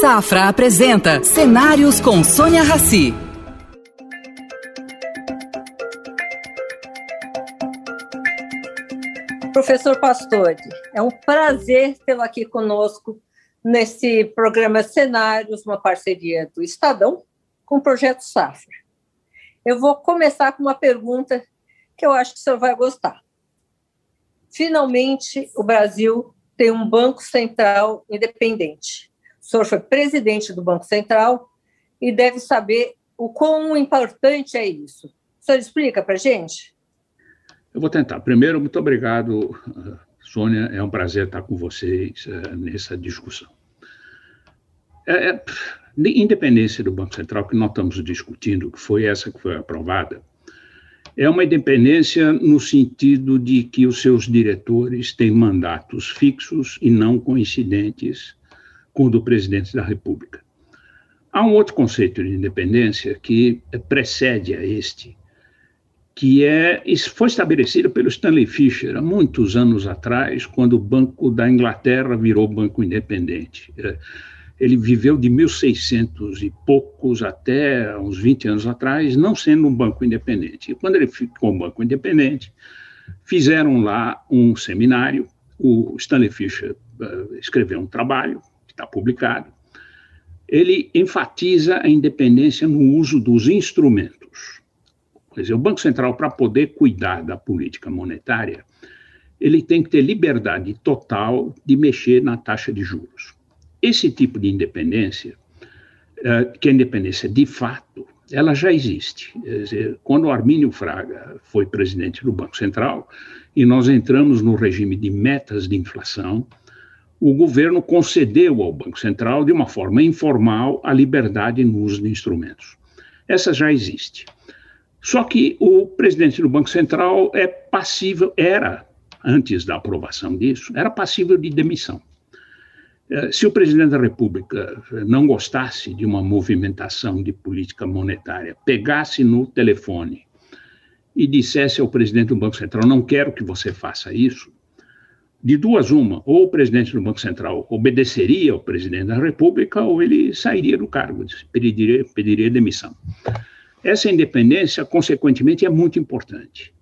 Safra apresenta Cenários com Sônia Rassi. Professor Pastore, é um prazer tê-lo aqui conosco nesse programa Cenários, uma parceria do Estadão com o Projeto Safra. Eu vou começar com uma pergunta que eu acho que o senhor vai gostar. Finalmente, o Brasil tem um Banco Central independente. Senhor foi presidente do Banco Central e deve saber o quão importante é isso. O senhor explica para a gente? Eu vou tentar. Primeiro, muito obrigado, Sônia. É um prazer estar com vocês uh, nessa discussão. É, é, independência do Banco Central que nós estamos discutindo, que foi essa que foi aprovada, é uma independência no sentido de que os seus diretores têm mandatos fixos e não coincidentes com o do presidente da República. Há um outro conceito de independência que precede a este, que é foi estabelecido pelo Stanley Fischer há muitos anos atrás, quando o Banco da Inglaterra virou banco independente. Ele viveu de 1600 e poucos até uns 20 anos atrás, não sendo um banco independente. E quando ele ficou um banco independente, fizeram lá um seminário. O Stanley Fischer uh, escreveu um trabalho, está publicado. Ele enfatiza a independência no uso dos instrumentos. Quer dizer, o Banco Central, para poder cuidar da política monetária, ele tem que ter liberdade total de mexer na taxa de juros. Esse tipo de independência, eh, que é independência de fato, ela já existe. Dizer, quando o Armínio Fraga foi presidente do Banco Central e nós entramos no regime de metas de inflação, o governo concedeu ao Banco Central, de uma forma informal, a liberdade no uso de instrumentos. Essa já existe. Só que o presidente do Banco Central é passível, era, antes da aprovação disso, era passível de demissão. Eh, se o presidente da República não gostasse de uma movimentação de política monetária, pegasse no telefone e dissesse ao presidente do Banco Central: não quero que você faça isso, de duas uma, ou o presidente do Banco Central obedeceria ao presidente da República, ou ele sairia do cargo, pediria, pediria demissão. Essa independência, consequentemente, é muito importante.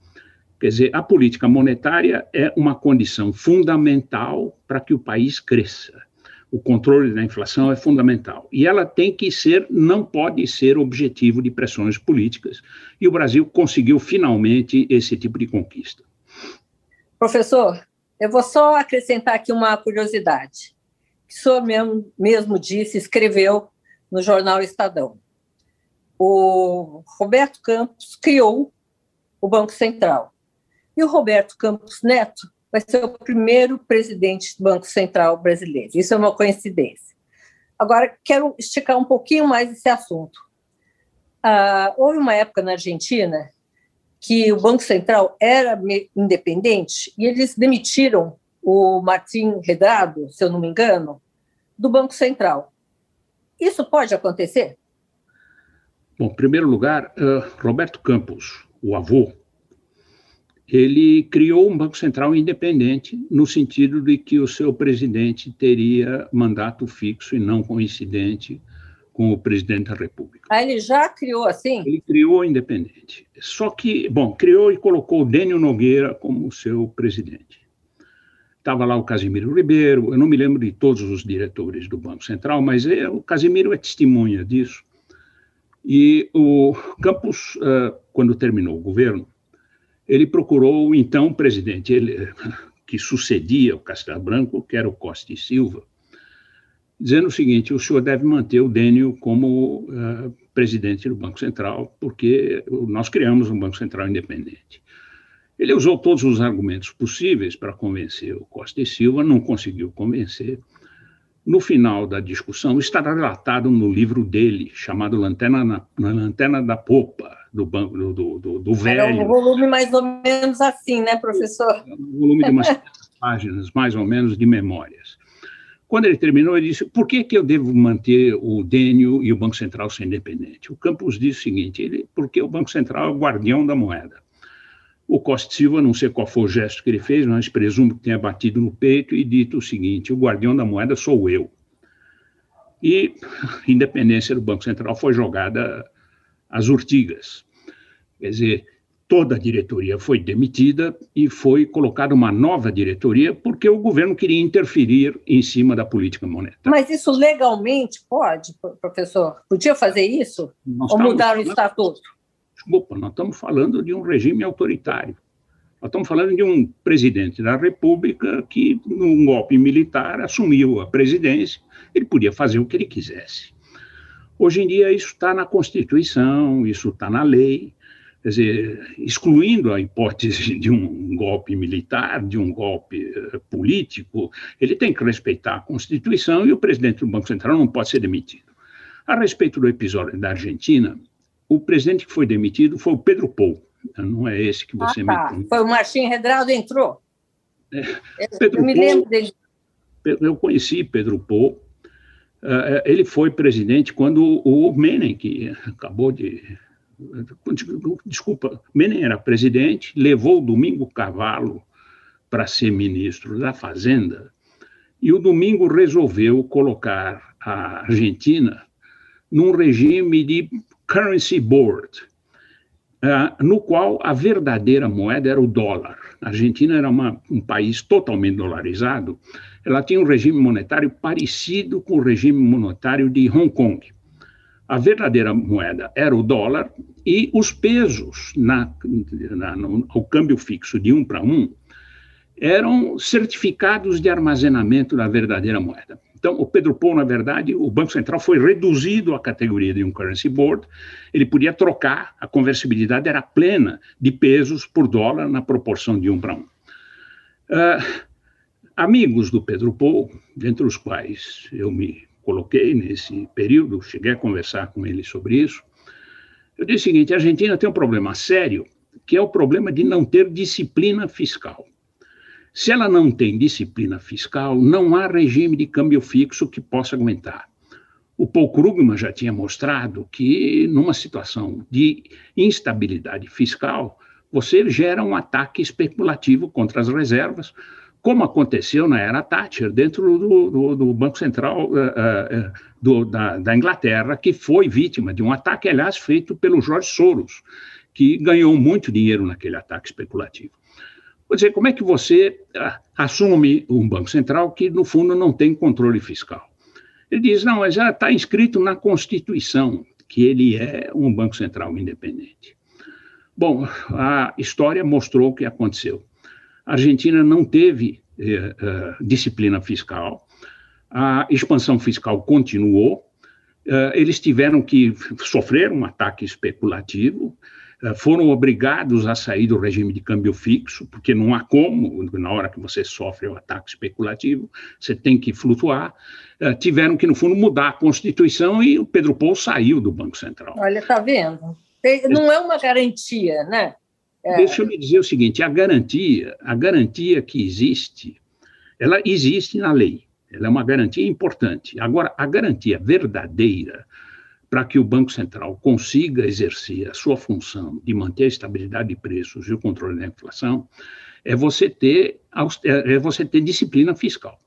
Quer dizer, a política monetária é uma condição fundamental para que o país cresça o controle da inflação é fundamental. E ela tem que ser, não pode ser objetivo de pressões políticas. E o Brasil conseguiu finalmente esse tipo de conquista. Professor, eu vou só acrescentar aqui uma curiosidade. Que o senhor mesmo, mesmo disse, escreveu no jornal Estadão. O Roberto Campos criou o Banco Central. E o Roberto Campos Neto vai ser o primeiro presidente do Banco Central brasileiro. Isso é uma coincidência. Agora, quero esticar um pouquinho mais esse assunto. Ah, houve uma época na Argentina que o Banco Central era independente e eles demitiram o Martim Redrado, se eu não me engano, do Banco Central. Isso pode acontecer? Bom, em primeiro lugar, uh, Roberto Campos, o avô ele criou um Banco Central independente, no sentido de que o seu presidente teria mandato fixo e não coincidente com o presidente da República. Ah, ele já criou assim? Ele criou independente. Só que, bom, criou e colocou o Dênio Nogueira como seu presidente. Estava lá o Casimiro Ribeiro, eu não me lembro de todos os diretores do Banco Central, mas é, o Casimiro é testemunha disso. E o Campos, uh, quando terminou o governo, ele procurou o então presidente, ele, que sucedia o Castelo Branco, que era o Costa e Silva, dizendo o seguinte: o senhor deve manter o Dênio como uh, presidente do Banco Central, porque nós criamos um Banco Central independente. Ele usou todos os argumentos possíveis para convencer o Costa e Silva, não conseguiu convencer. No final da discussão, está relatado no livro dele, chamado Lanterna, na, Lanterna da Popa, do banco do, do, do velho. Era um volume mais ou menos assim, né, professor? Um volume de umas páginas, mais ou menos, de memórias. Quando ele terminou, ele disse: por que, que eu devo manter o Dênio e o Banco Central ser independente? O Campos disse o seguinte: ele, porque o Banco Central é o guardião da moeda. O Costa Silva, não sei qual foi o gesto que ele fez, mas presumo que tenha batido no peito e dito o seguinte: o guardião da moeda sou eu. e a independência do Banco Central foi jogada às urtigas. Quer dizer, toda a diretoria foi demitida e foi colocada uma nova diretoria porque o governo queria interferir em cima da política monetária. Mas isso legalmente pode, professor? Podia fazer isso? Nós Ou mudar o estatuto? Desculpa, nós estamos falando de um regime autoritário. Nós estamos falando de um presidente da República que, num golpe militar, assumiu a presidência. Ele podia fazer o que ele quisesse. Hoje em dia, isso está na Constituição, isso está na lei. Quer dizer, excluindo a hipótese de um golpe militar, de um golpe uh, político, ele tem que respeitar a Constituição e o presidente do Banco Central não pode ser demitido. A respeito do episódio da Argentina, o presidente que foi demitido foi o Pedro Pou não é esse que você ah, tá. me Foi o Martim Redrado entrou. É, Pedro eu me lembro dele. Eu conheci Pedro Pou. Uh, ele foi presidente quando o Menem, que acabou de. Desculpa, Menem era presidente, levou o Domingo Cavalo para ser ministro da Fazenda, e o Domingo resolveu colocar a Argentina num regime de currency board, uh, no qual a verdadeira moeda era o dólar. A Argentina era uma, um país totalmente dolarizado, ela tinha um regime monetário parecido com o regime monetário de Hong Kong. A verdadeira moeda era o dólar e os pesos na, na, no, ao câmbio fixo de um para um eram certificados de armazenamento da verdadeira moeda. Então, o Pedro Paul, na verdade, o Banco Central foi reduzido à categoria de um currency board. Ele podia trocar, a conversibilidade era plena de pesos por dólar na proporção de um para um. Uh, amigos do Pedro Paul, dentre os quais eu me coloquei nesse período, cheguei a conversar com ele sobre isso. Eu disse o seguinte: a Argentina tem um problema sério, que é o problema de não ter disciplina fiscal. Se ela não tem disciplina fiscal, não há regime de câmbio fixo que possa aguentar. O Paul Krugman já tinha mostrado que, numa situação de instabilidade fiscal, você gera um ataque especulativo contra as reservas, como aconteceu na era Thatcher, dentro do, do, do Banco Central uh, uh, do, da, da, Inglaterra, que foi vítima de um ataque, aliás, feito pelo George Soros, que ganhou muito dinheiro naquele ataque especulativo. Quer dizer, como é que você ah, assume um Banco Central que, no fundo, não tem controle fiscal? Ele diz, não, mas já está inscrito na Constituição que ele é um Banco Central independente. Bom, a história mostrou o que aconteceu. A Argentina não teve eh, eh, disciplina fiscal, a expansão fiscal continuou, eh, eles tiveram que sofrer um ataque especulativo, eh, foram obrigados a sair do regime de câmbio fixo, porque não há como, na hora que você sofre o um ataque especulativo, você tem que flutuar. Eh, tiveram que, no fundo, mudar a Constituição e o Pedro Paul saiu do Banco Central. Olha, está vendo? Não é uma garantia, né? É... Deixa eu me dizer o seguinte: a garantia, a garantia que existe, ela existe na lei. Ela é uma garantia importante. Agora, a garantia verdadeira para que o Banco Central consiga exercer a sua função de manter a estabilidade de preços e o controle da inflação, é você ter, é, é você ter disciplina fiscal.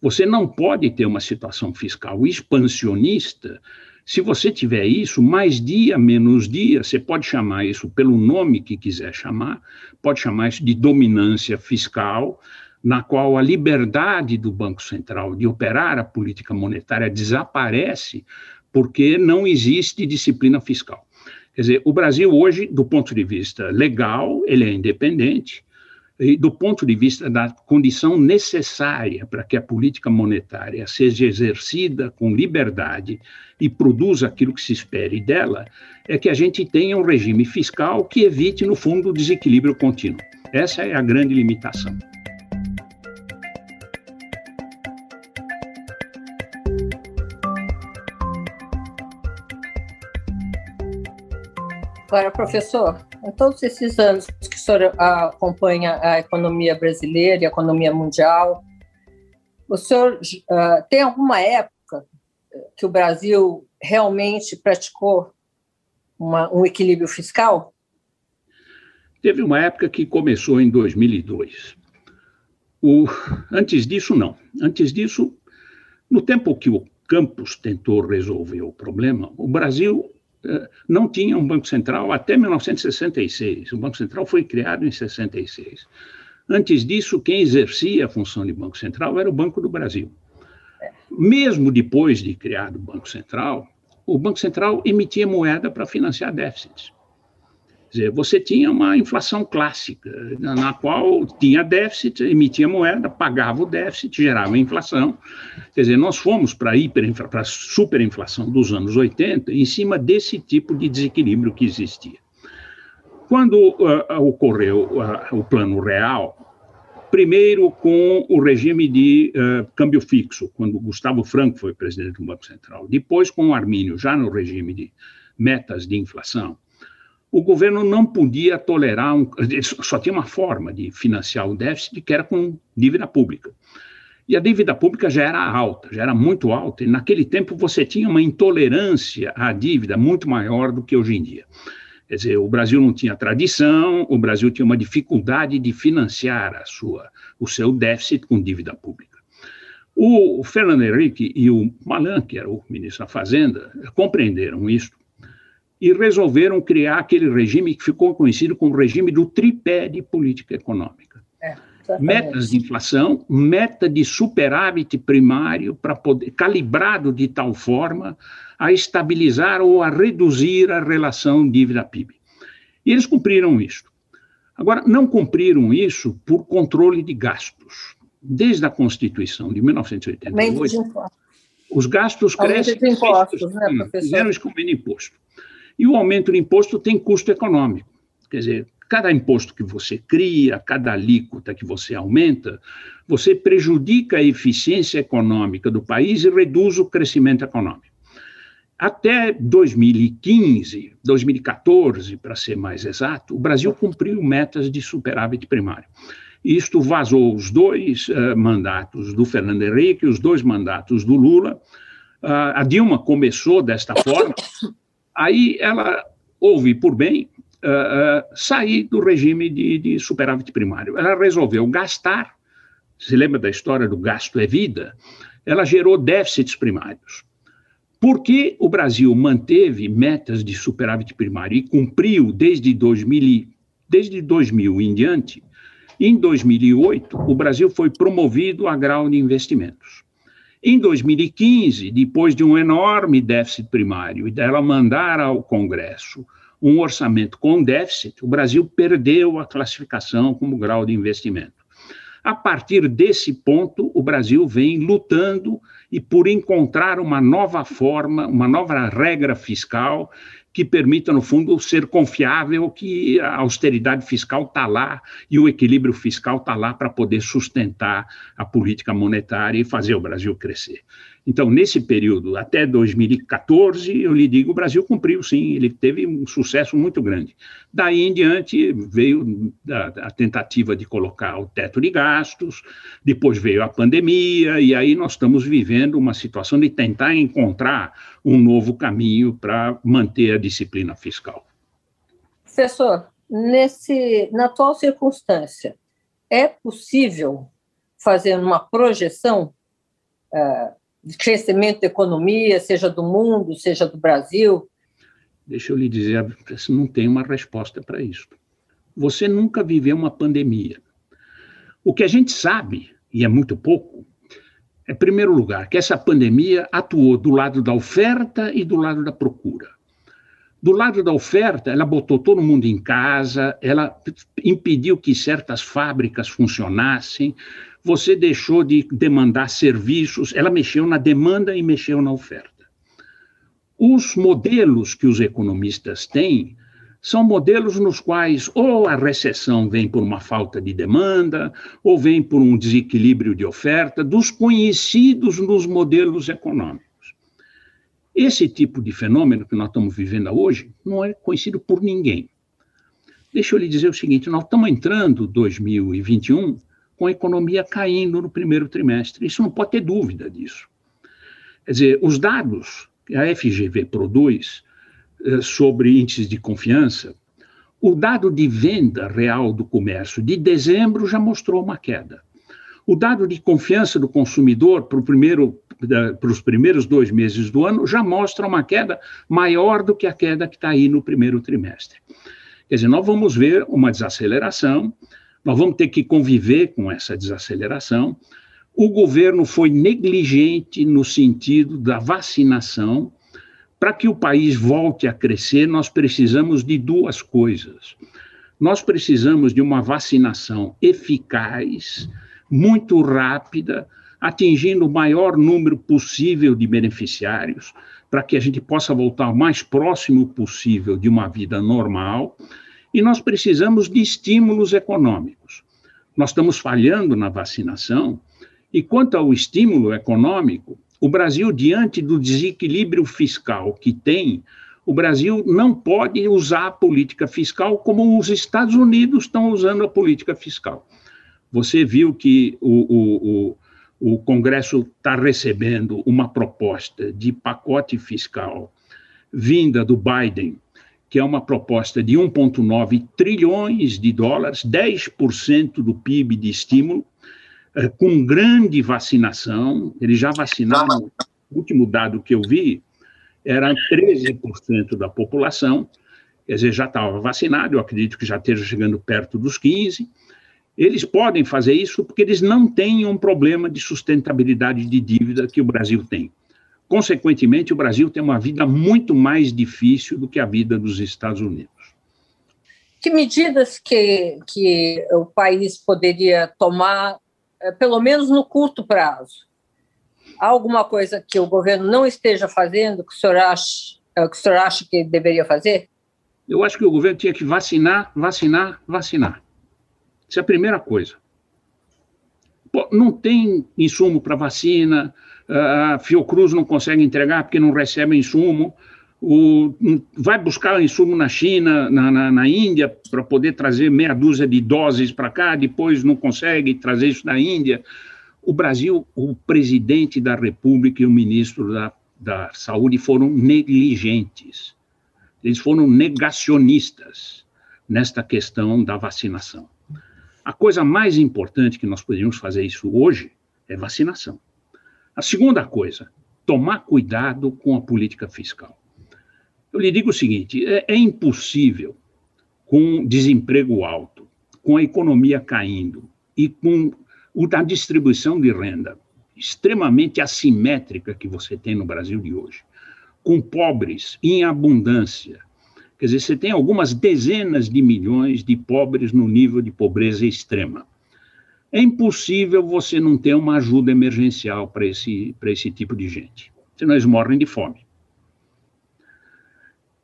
Você não pode ter uma situação fiscal expansionista se você tiver isso, mais dia, menos dia, você pode chamar isso pelo nome que quiser chamar, pode chamar isso de dominância fiscal, na qual a liberdade do Banco Central de operar a política monetária desaparece porque não existe disciplina fiscal. Quer dizer, o Brasil hoje, do ponto de vista legal, ele é independente, do ponto de vista da condição necessária para que a política monetária seja exercida com liberdade e produza aquilo que se espere dela, é que a gente tenha um regime fiscal que evite, no fundo, o desequilíbrio contínuo. Essa é a grande limitação. Agora, professor, em todos esses anos que o senhor acompanha a economia brasileira e a economia mundial, o senhor uh, tem alguma época que o Brasil realmente praticou uma, um equilíbrio fiscal? Teve uma época que começou em 2002. O, antes disso, não. Antes disso, no tempo que o Campos tentou resolver o problema, o Brasil não tinha um Banco Central até 1966. O Banco Central foi criado em 66. Antes disso, quem exercia a função de Banco Central era o Banco do Brasil. Mesmo depois de criado o Banco Central, o Banco Central emitia moeda para financiar déficits. Dizer, você tinha uma inflação clássica, na qual tinha déficit, emitia moeda, pagava o déficit, gerava inflação. Quer dizer, nós fomos para a superinflação dos anos 80 em cima desse tipo de desequilíbrio que existia. Quando uh, ocorreu uh, o plano real, primeiro com o regime de uh, câmbio fixo, quando Gustavo Franco foi presidente do Banco Central, depois com o Armínio, já no regime de metas de inflação, o governo não podia tolerar, um, só tinha uma forma de financiar o déficit, que era com dívida pública. E a dívida pública já era alta, já era muito alta, e naquele tempo você tinha uma intolerância à dívida muito maior do que hoje em dia. Quer dizer, o Brasil não tinha tradição, o Brasil tinha uma dificuldade de financiar a sua, o seu déficit com dívida pública. O Fernando Henrique e o Malan, que era o ministro da Fazenda, compreenderam isso e resolveram criar aquele regime que ficou conhecido como regime do tripé de política econômica. É, Metas de inflação, meta de superávit primário para poder calibrado de tal forma a estabilizar ou a reduzir a relação dívida-PIB. E eles cumpriram isso. Agora, não cumpriram isso por controle de gastos. Desde a Constituição de 1988, os gastos crescem. De impostos, né, professor? Fizeram isso como imposto. E o aumento do imposto tem custo econômico. Quer dizer, cada imposto que você cria, cada alíquota que você aumenta, você prejudica a eficiência econômica do país e reduz o crescimento econômico. Até 2015, 2014, para ser mais exato, o Brasil cumpriu metas de superávit primário. Isto vazou os dois uh, mandatos do Fernando Henrique, os dois mandatos do Lula. Uh, a Dilma começou desta forma, Aí ela houve por bem uh, uh, sair do regime de, de superávit primário. Ela resolveu gastar, se lembra da história do gasto é vida? Ela gerou déficits primários. Porque o Brasil manteve metas de superávit primário e cumpriu desde 2000, desde 2000 em diante, em 2008, o Brasil foi promovido a grau de investimentos. Em 2015, depois de um enorme déficit primário e dela mandar ao Congresso um orçamento com déficit, o Brasil perdeu a classificação como grau de investimento. A partir desse ponto, o Brasil vem lutando e por encontrar uma nova forma, uma nova regra fiscal que permita, no fundo, ser confiável que a austeridade fiscal está lá e o equilíbrio fiscal está lá para poder sustentar a política monetária e fazer o Brasil crescer. Então, nesse período, até 2014, eu lhe digo, o Brasil cumpriu, sim, ele teve um sucesso muito grande. Daí em diante, veio a, a, tentativa de colocar o teto de gastos, depois veio a pandemia, e aí nós estamos vivendo uma situação de tentar encontrar um novo caminho para manter a disciplina fiscal. Professor, nesse, na atual circunstância, é possível fazer uma projeção uh, crescimento da economia, seja do mundo, seja do Brasil? Deixa eu lhe dizer, não tem uma resposta para isso. Você nunca viveu uma pandemia. O que a gente sabe, e é muito pouco, é, em primeiro lugar, que essa pandemia atuou do lado da oferta e do lado da procura. Do lado da oferta, ela botou todo mundo em casa, ela impediu que certas fábricas funcionassem, você deixou de demandar serviços, ela mexeu na demanda e mexeu na oferta. Os modelos que os economistas têm são modelos nos quais ou a recessão vem por uma falta de demanda, ou vem por um desequilíbrio de oferta, dos conhecidos nos modelos econômicos. Esse tipo de fenômeno que nós estamos vivendo hoje não é conhecido por ninguém. Deixa eu lhe dizer o seguinte: nós estamos entrando 2021 com a economia caindo no primeiro trimestre. Isso não pode ter dúvida disso. Quer dizer, os dados que a FGV produz eh, sobre índices de confiança, o dado de venda real do comércio de dezembro já mostrou uma queda. O dado de confiança do consumidor para primeiro os primeiros dois meses do ano, já mostra uma queda maior do que a queda que está aí no primeiro trimestre. Quer dizer, nós vamos ver uma desaceleração, nós vamos ter que conviver com essa desaceleração. O governo foi negligente no sentido da vacinação. Para que o país volte a crescer, nós precisamos de duas coisas. Nós precisamos de uma vacinação eficaz, muito rápida, atingindo o maior número possível de beneficiários, para que a gente possa voltar o mais próximo possível de uma vida normal. E nós precisamos de estímulos econômicos. Nós estamos falhando na vacinação, e quanto ao estímulo econômico, o Brasil, diante do desequilíbrio fiscal que tem, o Brasil não pode usar a política fiscal como os Estados Unidos estão usando a política fiscal. Você viu que o, o, o, o Congresso está recebendo uma proposta de pacote fiscal vinda do Biden, que é uma proposta de 1,9 trilhões de dólares, 10% do PIB de estímulo, eh, com grande vacinação. Eles já vacinaram, o último dado que eu vi, era 13% da população, quer dizer, já estava vacinado, eu acredito que já esteja chegando perto dos 15%. Eles podem fazer isso porque eles não têm um problema de sustentabilidade de dívida que o Brasil tem. Consequentemente, o Brasil tem uma vida muito mais difícil do que a vida dos Estados Unidos. Que medidas que, que o país poderia tomar, eh, pelo menos no curto prazo, Há alguma coisa que o governo não esteja fazendo que o senhor acha, é, que, o senhor acha que deveria fazer? Eu acho que o governo tinha que vacinar, vacinar, vacinar. Isso é a primeira coisa. Pô, não tem insumo para vacina, a Fiocruz não consegue entregar porque não recebe insumo, o, vai buscar insumo na China, na, na, na Índia, para poder trazer meia dúzia de doses para cá, depois não consegue trazer isso da Índia. O Brasil, o presidente da República e o ministro da, da Saúde foram negligentes. Eles foram negacionistas nesta questão da vacinação. A coisa mais importante que nós poderíamos fazer isso hoje é vacinação. A segunda coisa, tomar cuidado com a política fiscal. Eu lhe digo o seguinte: é, é impossível, com desemprego alto, com a economia caindo e com a distribuição de renda extremamente assimétrica que você tem no Brasil de hoje, com pobres em abundância. Quer dizer, você tem algumas dezenas de milhões de pobres no nível de pobreza extrema. É impossível você não ter uma ajuda emergencial para esse, esse tipo de gente, senão eles morrem de fome.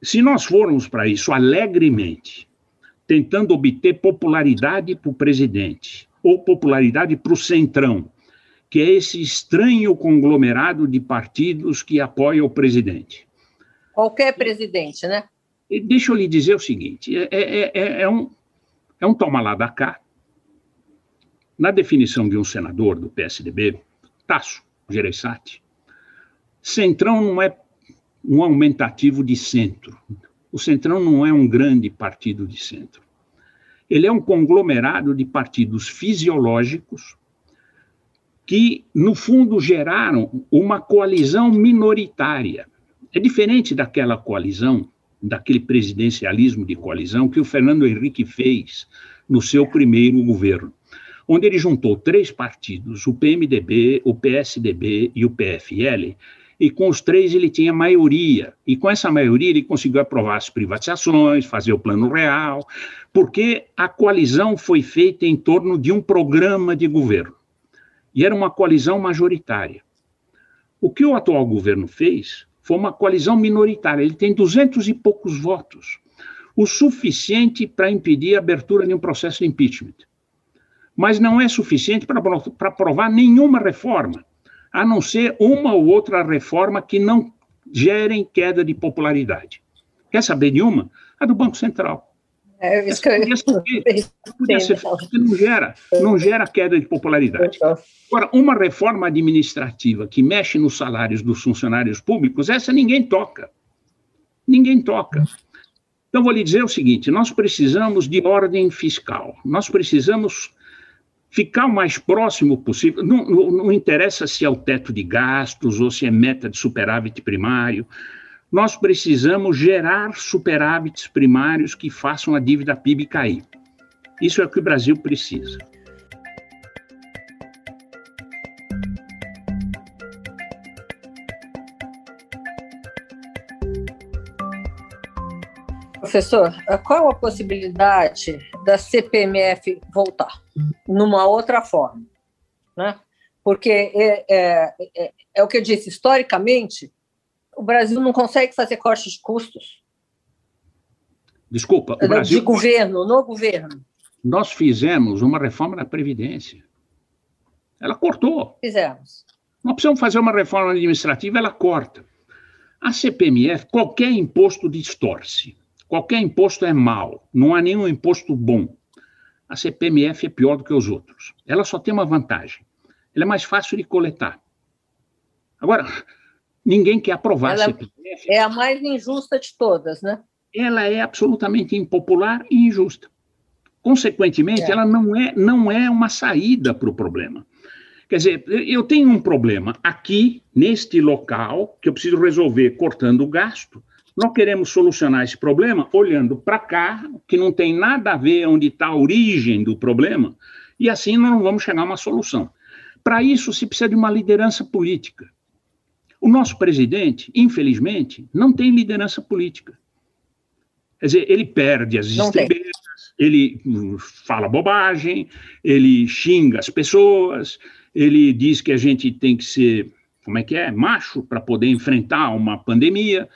Se nós formos para isso alegremente, tentando obter popularidade para o presidente, ou popularidade para o Centrão, que é esse estranho conglomerado de partidos que apoia o presidente. Qualquer presidente, né? E deixa eu lhe dizer o seguinte: é, é, é, é um, é um toma lá da cá. Na definição de um senador do PSDB, Tasso Gereissati, Centrão não é um aumentativo de centro. O Centrão não é um grande partido de centro. Ele é um conglomerado de partidos fisiológicos que, no fundo, geraram uma coalizão minoritária. É diferente daquela coalizão, daquele presidencialismo de coalizão que o Fernando Henrique fez no seu primeiro governo, onde ele juntou três partidos, o PMDB, o PSDB e o PFL, e com os três ele tinha maioria. E com essa maioria ele conseguiu aprovar as privatizações, fazer o plano real, porque a coalizão foi feita em torno de um programa de governo. E era uma coalizão majoritária. O que o atual governo fez foi uma coalizão minoritária. Ele tem duzentos e poucos votos, o suficiente para impedir a abertura de um processo de impeachment. Mas não é suficiente para aprovar nenhuma reforma a não ser uma ou outra reforma que não gerem queda de popularidade. Quer saber de uma? A do Banco Central. É, isso que eu... podia ser, porque não gera, não gera queda de popularidade. Agora, uma reforma administrativa que mexe nos salários dos funcionários públicos, essa ninguém toca. Ninguém toca. Então, vou lhe dizer o seguinte: nós precisamos de ordem fiscal, nós precisamos ficar o mais próximo possível. Não, não, não, interessa se é o teto de gastos ou se é meta de superávit primário. Nós precisamos gerar superávites primários que façam a dívida PIB cair. Isso é o que o Brasil precisa. Professor, qual a possibilidade da CPMF voltar numa outra forma? Né? Porque é, é, é, é, o que eu disse, historicamente, o Brasil não consegue fazer cortes de custos. Desculpa, o Brasil... De governo, no governo. Nós fizemos uma reforma da Previdência. Ela cortou. Fizemos. Nós precisamos fazer uma reforma administrativa, ela corta. A CPMF, qualquer imposto distorce. Qualquer imposto é mau, não há nenhum imposto bom. A CPMF é pior do que os outros. Ela só tem uma vantagem: ela é mais fácil de coletar. Agora, ninguém quer aprovar ela a CPMF. É a mais injusta de todas, né? Ela é absolutamente impopular e injusta. Consequentemente, é. ela não é, não é uma saída para o problema. Quer dizer, eu tenho um problema aqui, neste local, que eu preciso resolver cortando o gasto. Nós queremos solucionar esse problema olhando para cá, que não tem nada a ver onde está a origem do problema, e assim nós não vamos chegar a uma solução. Para isso, se precisa de uma liderança política. O nosso presidente, infelizmente, não tem liderança política. Quer dizer, ele perde as estribeiras, ele fala bobagem, ele xinga as pessoas, ele diz que a gente tem que ser, como é que é, macho para poder enfrentar uma pandemia.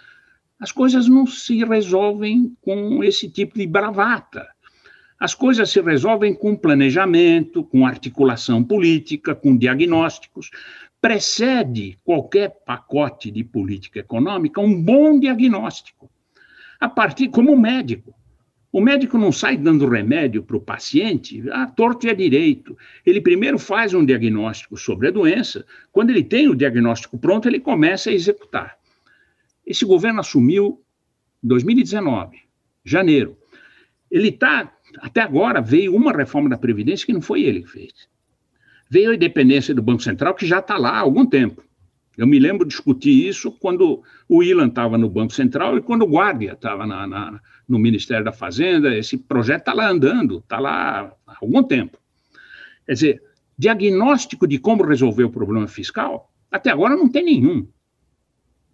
As coisas não se resolvem com esse tipo de bravata. As coisas se resolvem com planejamento, com articulação política, com diagnósticos. Precede qualquer pacote de política econômica um bom diagnóstico. A partir, como médico, o médico não sai dando remédio para o paciente a torto e a direito. Ele primeiro faz um diagnóstico sobre a doença. Quando ele tem o diagnóstico pronto, ele começa a executar. Esse governo assumiu em 2019, janeiro. Ele está, até agora, veio uma reforma da Previdência que não foi ele que fez. Veio a independência do Banco Central, que já está lá há algum tempo. Eu me lembro de discutir isso quando o Ilan estava no Banco Central e quando o Guardia estava no Ministério da Fazenda. Esse projeto está lá andando, está lá há algum tempo. Quer dizer, diagnóstico de como resolver o problema fiscal, até agora não tem nenhum.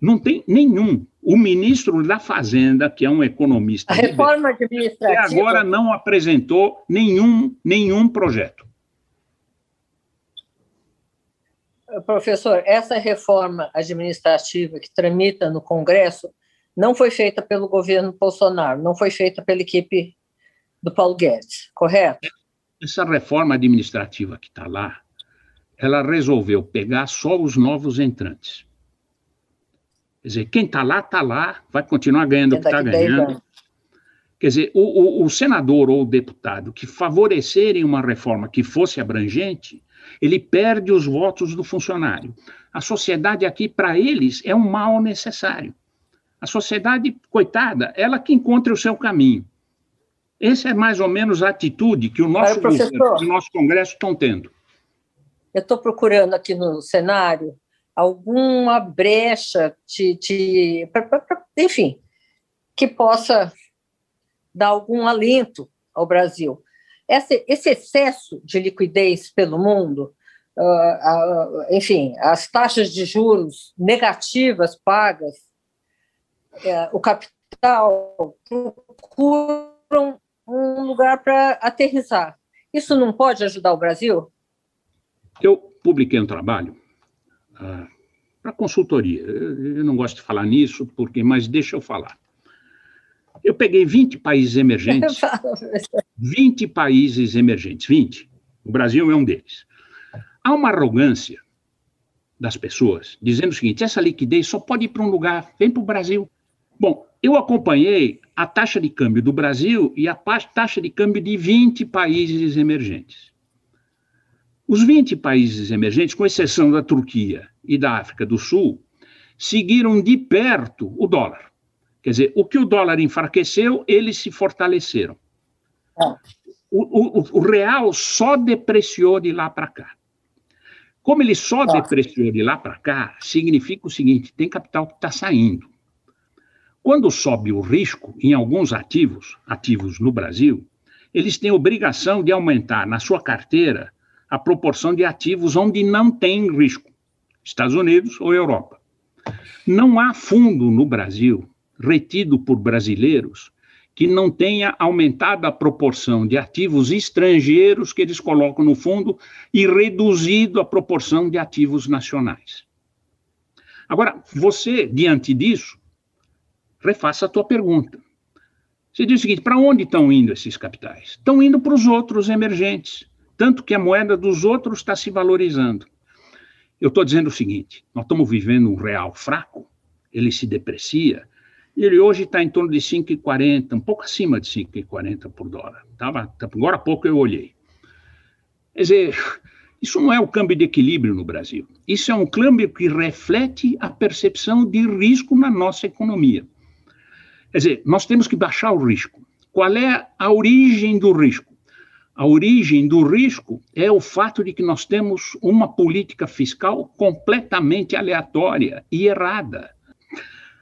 Não tem nenhum. O ministro da Fazenda, que é um economista. A reforma administrativa. Até agora não apresentou nenhum, nenhum projeto. Professor, essa reforma administrativa que tramita no Congresso não foi feita pelo governo Bolsonaro, não foi feita pela equipe do Paulo Guedes, correto? Essa reforma administrativa que está lá, ela resolveu pegar só os novos entrantes. Quer dizer, quem está lá, está lá, vai continuar ganhando o que está ganhando. Quer dizer, o, o, o, senador ou o deputado que favorecerem uma reforma que fosse abrangente, ele perde os votos do funcionário. A sociedade aqui, para eles, é um mal necessário. A sociedade, coitada, ela que encontre o seu caminho. Essa é mais ou menos a atitude que o nosso, governo, o nosso Congresso estão tendo. Eu estou procurando aqui no cenário alguma brecha de, de pra, pra, pra, enfim, que possa dar algum alento ao Brasil. Esse, esse excesso de liquidez pelo mundo, uh, uh, enfim, as taxas de juros negativas pagas, uh, o capital procuram um lugar para aterrissar. Isso não pode ajudar o Brasil? Eu publiquei um trabalho para consultoria. Eu não gosto de falar nisso, porque, mas deixa eu falar. Eu peguei 20 países emergentes. 20 países emergentes, 20. O Brasil é um deles. Há uma arrogância das pessoas dizendo o seguinte: essa liquidez só pode ir para um lugar, vem para o Brasil. Bom, eu acompanhei a taxa de câmbio do Brasil e a taxa de câmbio de 20 países emergentes. Os 20 países emergentes, com exceção da Turquia e da África do Sul, seguiram de perto o dólar. Quer dizer, o que o dólar enfraqueceu, eles se fortaleceram. o, o, o real só depreciou de lá para cá. Como ele só ah. depreciou de lá para cá, significa o seguinte: tem capital que está saindo. Quando sobe o risco em alguns ativos, ativos no Brasil, eles têm obrigação de aumentar na sua carteira a proporção de ativos onde não tem risco, Estados Unidos ou Europa. Não há fundo no Brasil retido por brasileiros que não tenha aumentado a proporção de ativos estrangeiros que eles colocam no fundo e reduzido a proporção de ativos nacionais. Agora, você, diante disso, refaça a tua pergunta. Você diz o seguinte: para onde estão indo esses capitais? Estão indo para os outros emergentes, tanto que a moeda dos outros está se valorizando. Eu estou dizendo o seguinte: nós estamos vivendo um real fraco, ele se deprecia, e ele hoje está em torno de 5,40, um pouco acima de 5,40 por dólar. Tava, agora há pouco eu olhei. Quer dizer, isso não é o câmbio de equilíbrio no Brasil. Isso é um câmbio que reflete a percepção de risco na nossa economia. Quer dizer, nós temos que baixar o risco. Qual é a origem do risco? A origem do risco é o fato de que nós temos uma política fiscal completamente aleatória e errada.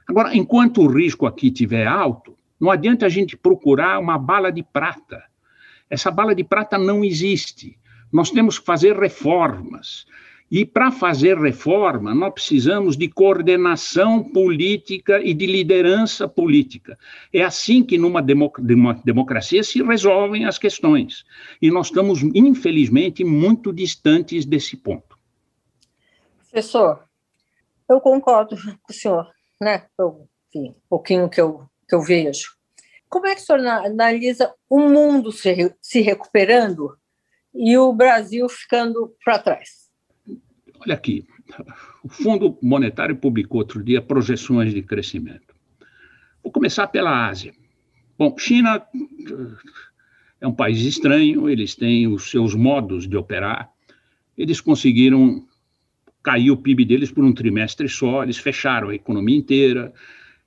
Agora, enquanto o risco aqui estiver alto, não adianta a gente procurar uma bala de prata. Essa bala de prata não existe. Nós temos que fazer reformas. E para fazer reforma, nós precisamos de coordenação política e de liderança política. É assim que numa democracia se resolvem as questões. E nós estamos, infelizmente, muito distantes desse ponto. Professor, eu concordo com o senhor, né? Eu, enfim, um pouquinho que eu, que eu vejo. Como é que o senhor analisa o mundo se, se recuperando e o Brasil ficando para trás? Olha aqui, o Fundo Monetário publicou outro dia projeções de crescimento. Vou começar pela Ásia. Bom, China eh, é um país estranho, eles têm os seus modos de operar. Eles conseguiram cair o PIB deles por um trimestre só, eles fecharam a economia inteira.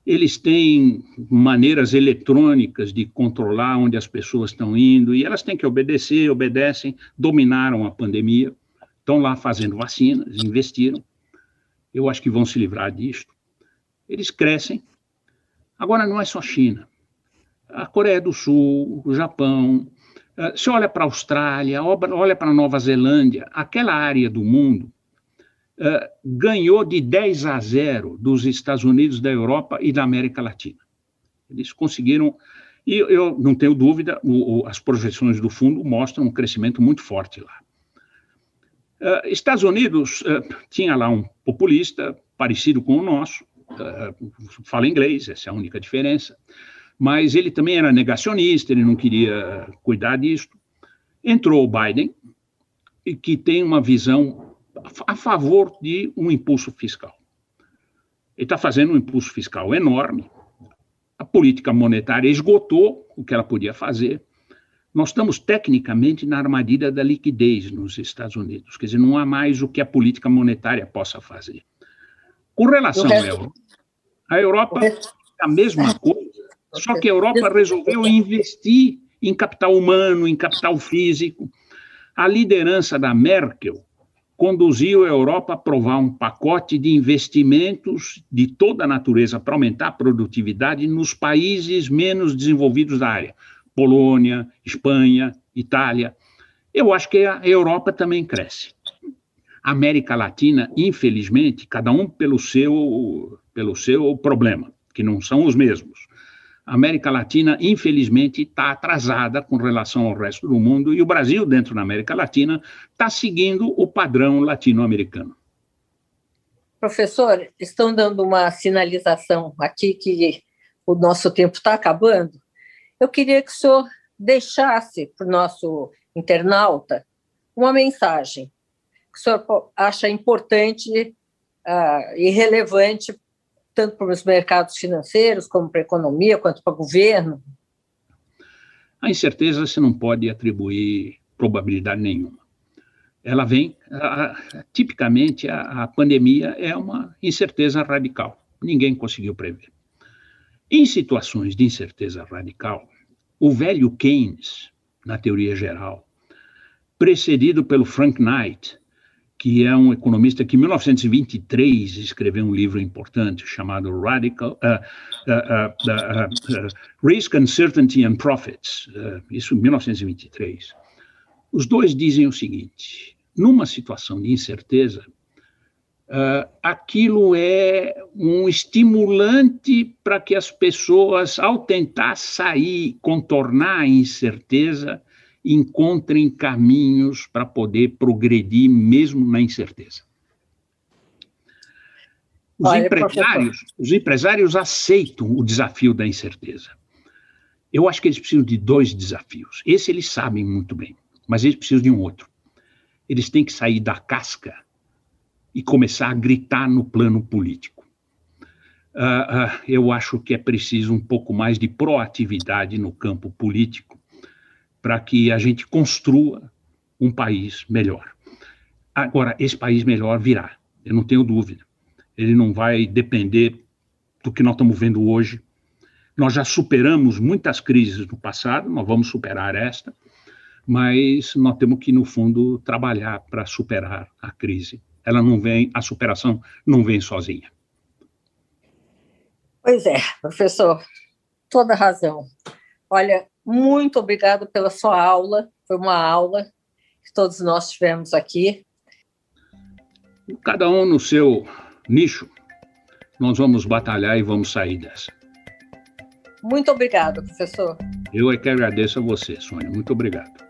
Eles têm maneiras eletrônicas de controlar onde as pessoas estão indo e elas têm que obedecer, obedecem, dominaram a pandemia estão lá fazendo vacinas, investiram. Eu acho que vão se livrar disto. Eles crescem. Agora, não é só China. A Coreia do Sul, o Japão, eh, se olha para a Austrália, olha para a Nova Zelândia, aquela área do mundo uh, ganhou de 10 a 0 dos Estados Unidos, da Europa e da América Latina. Eles conseguiram, e eu não tenho dúvida, o, o, as projeções do fundo mostram um crescimento muito forte lá. Uh, Estados Unidos uh, tinha lá um populista parecido com o nosso, uh, fala inglês, essa é a única diferença, mas ele também era negacionista, ele não queria cuidar disso. Entrou o Biden, que tem uma visão a favor de um impulso fiscal. Ele está fazendo um impulso fiscal enorme, a política monetária esgotou o que ela podia fazer, nós estamos tecnicamente na armadilha da liquidez nos Estados Unidos, quer dizer, não há mais o que a política monetária possa fazer. Com relação à Europa, a Europa é a mesma coisa, só que a Europa resolveu investir em capital humano, em capital físico. A liderança da Merkel conduziu a Europa a aprovar um pacote de investimentos de toda a natureza para aumentar a produtividade nos países menos desenvolvidos da área Polônia, Espanha, Itália. Eu acho que a Europa também cresce. A América Latina, infelizmente, cada um pelo seu, pelo seu problema, que não são os mesmos. A América Latina, infelizmente, está atrasada com relação ao resto do mundo e o Brasil, dentro da América Latina, está seguindo o padrão latino-americano. Professor, estão dando uma sinalização aqui que o nosso tempo está acabando. Eu queria que o senhor deixasse para o nosso internauta uma mensagem que o senhor acha importante uh, e relevante tanto para os mercados financeiros, como para a economia, quanto para o governo? A incerteza você não pode atribuir probabilidade nenhuma. Ela vem, tipicamente, a, a pandemia é uma incerteza radical. Ninguém conseguiu prever. Em situações de incerteza radical, o velho Keynes, na teoria geral, precedido pelo Frank Knight, que é um economista que em 1923 escreveu um livro importante chamado Radical uh, uh, uh, Risk, Uncertainty and Profits, isso em 1923. Os dois dizem o seguinte: numa situação de incerteza, aquilo é um estimulante para que as pessoas, ao tentar sair, contornar a incerteza, encontrem caminhos para poder progredir mesmo na incerteza. Os, Olha, empresários, os empresários aceitam o desafio da incerteza. Eu acho que eles precisam de dois desafios. Esse eles sabem muito bem, mas eles precisam de um outro. Eles têm que sair da casca e começar a gritar no plano político. Uh, uh, eu acho que é preciso um pouco mais de proatividade no campo político para que a gente construa um país melhor. Agora, esse país melhor virá, eu não tenho dúvida. Ele não vai depender do que nós estamos vendo hoje. Nós já superamos muitas crises no passado, nós vamos superar esta, mas nós temos que, no fundo, trabalhar para superar a crise. Ela não vem, a superação não vem sozinha. Pois é, professor, toda razão. Olha, muito obrigada pela sua aula. Foi uma aula que todos nós tivemos aqui. Cada um no seu nicho, nós vamos batalhar e vamos sair dessa. Muito obrigada, professor. Eu é que agradeço a você, Sônia. Muito obrigado.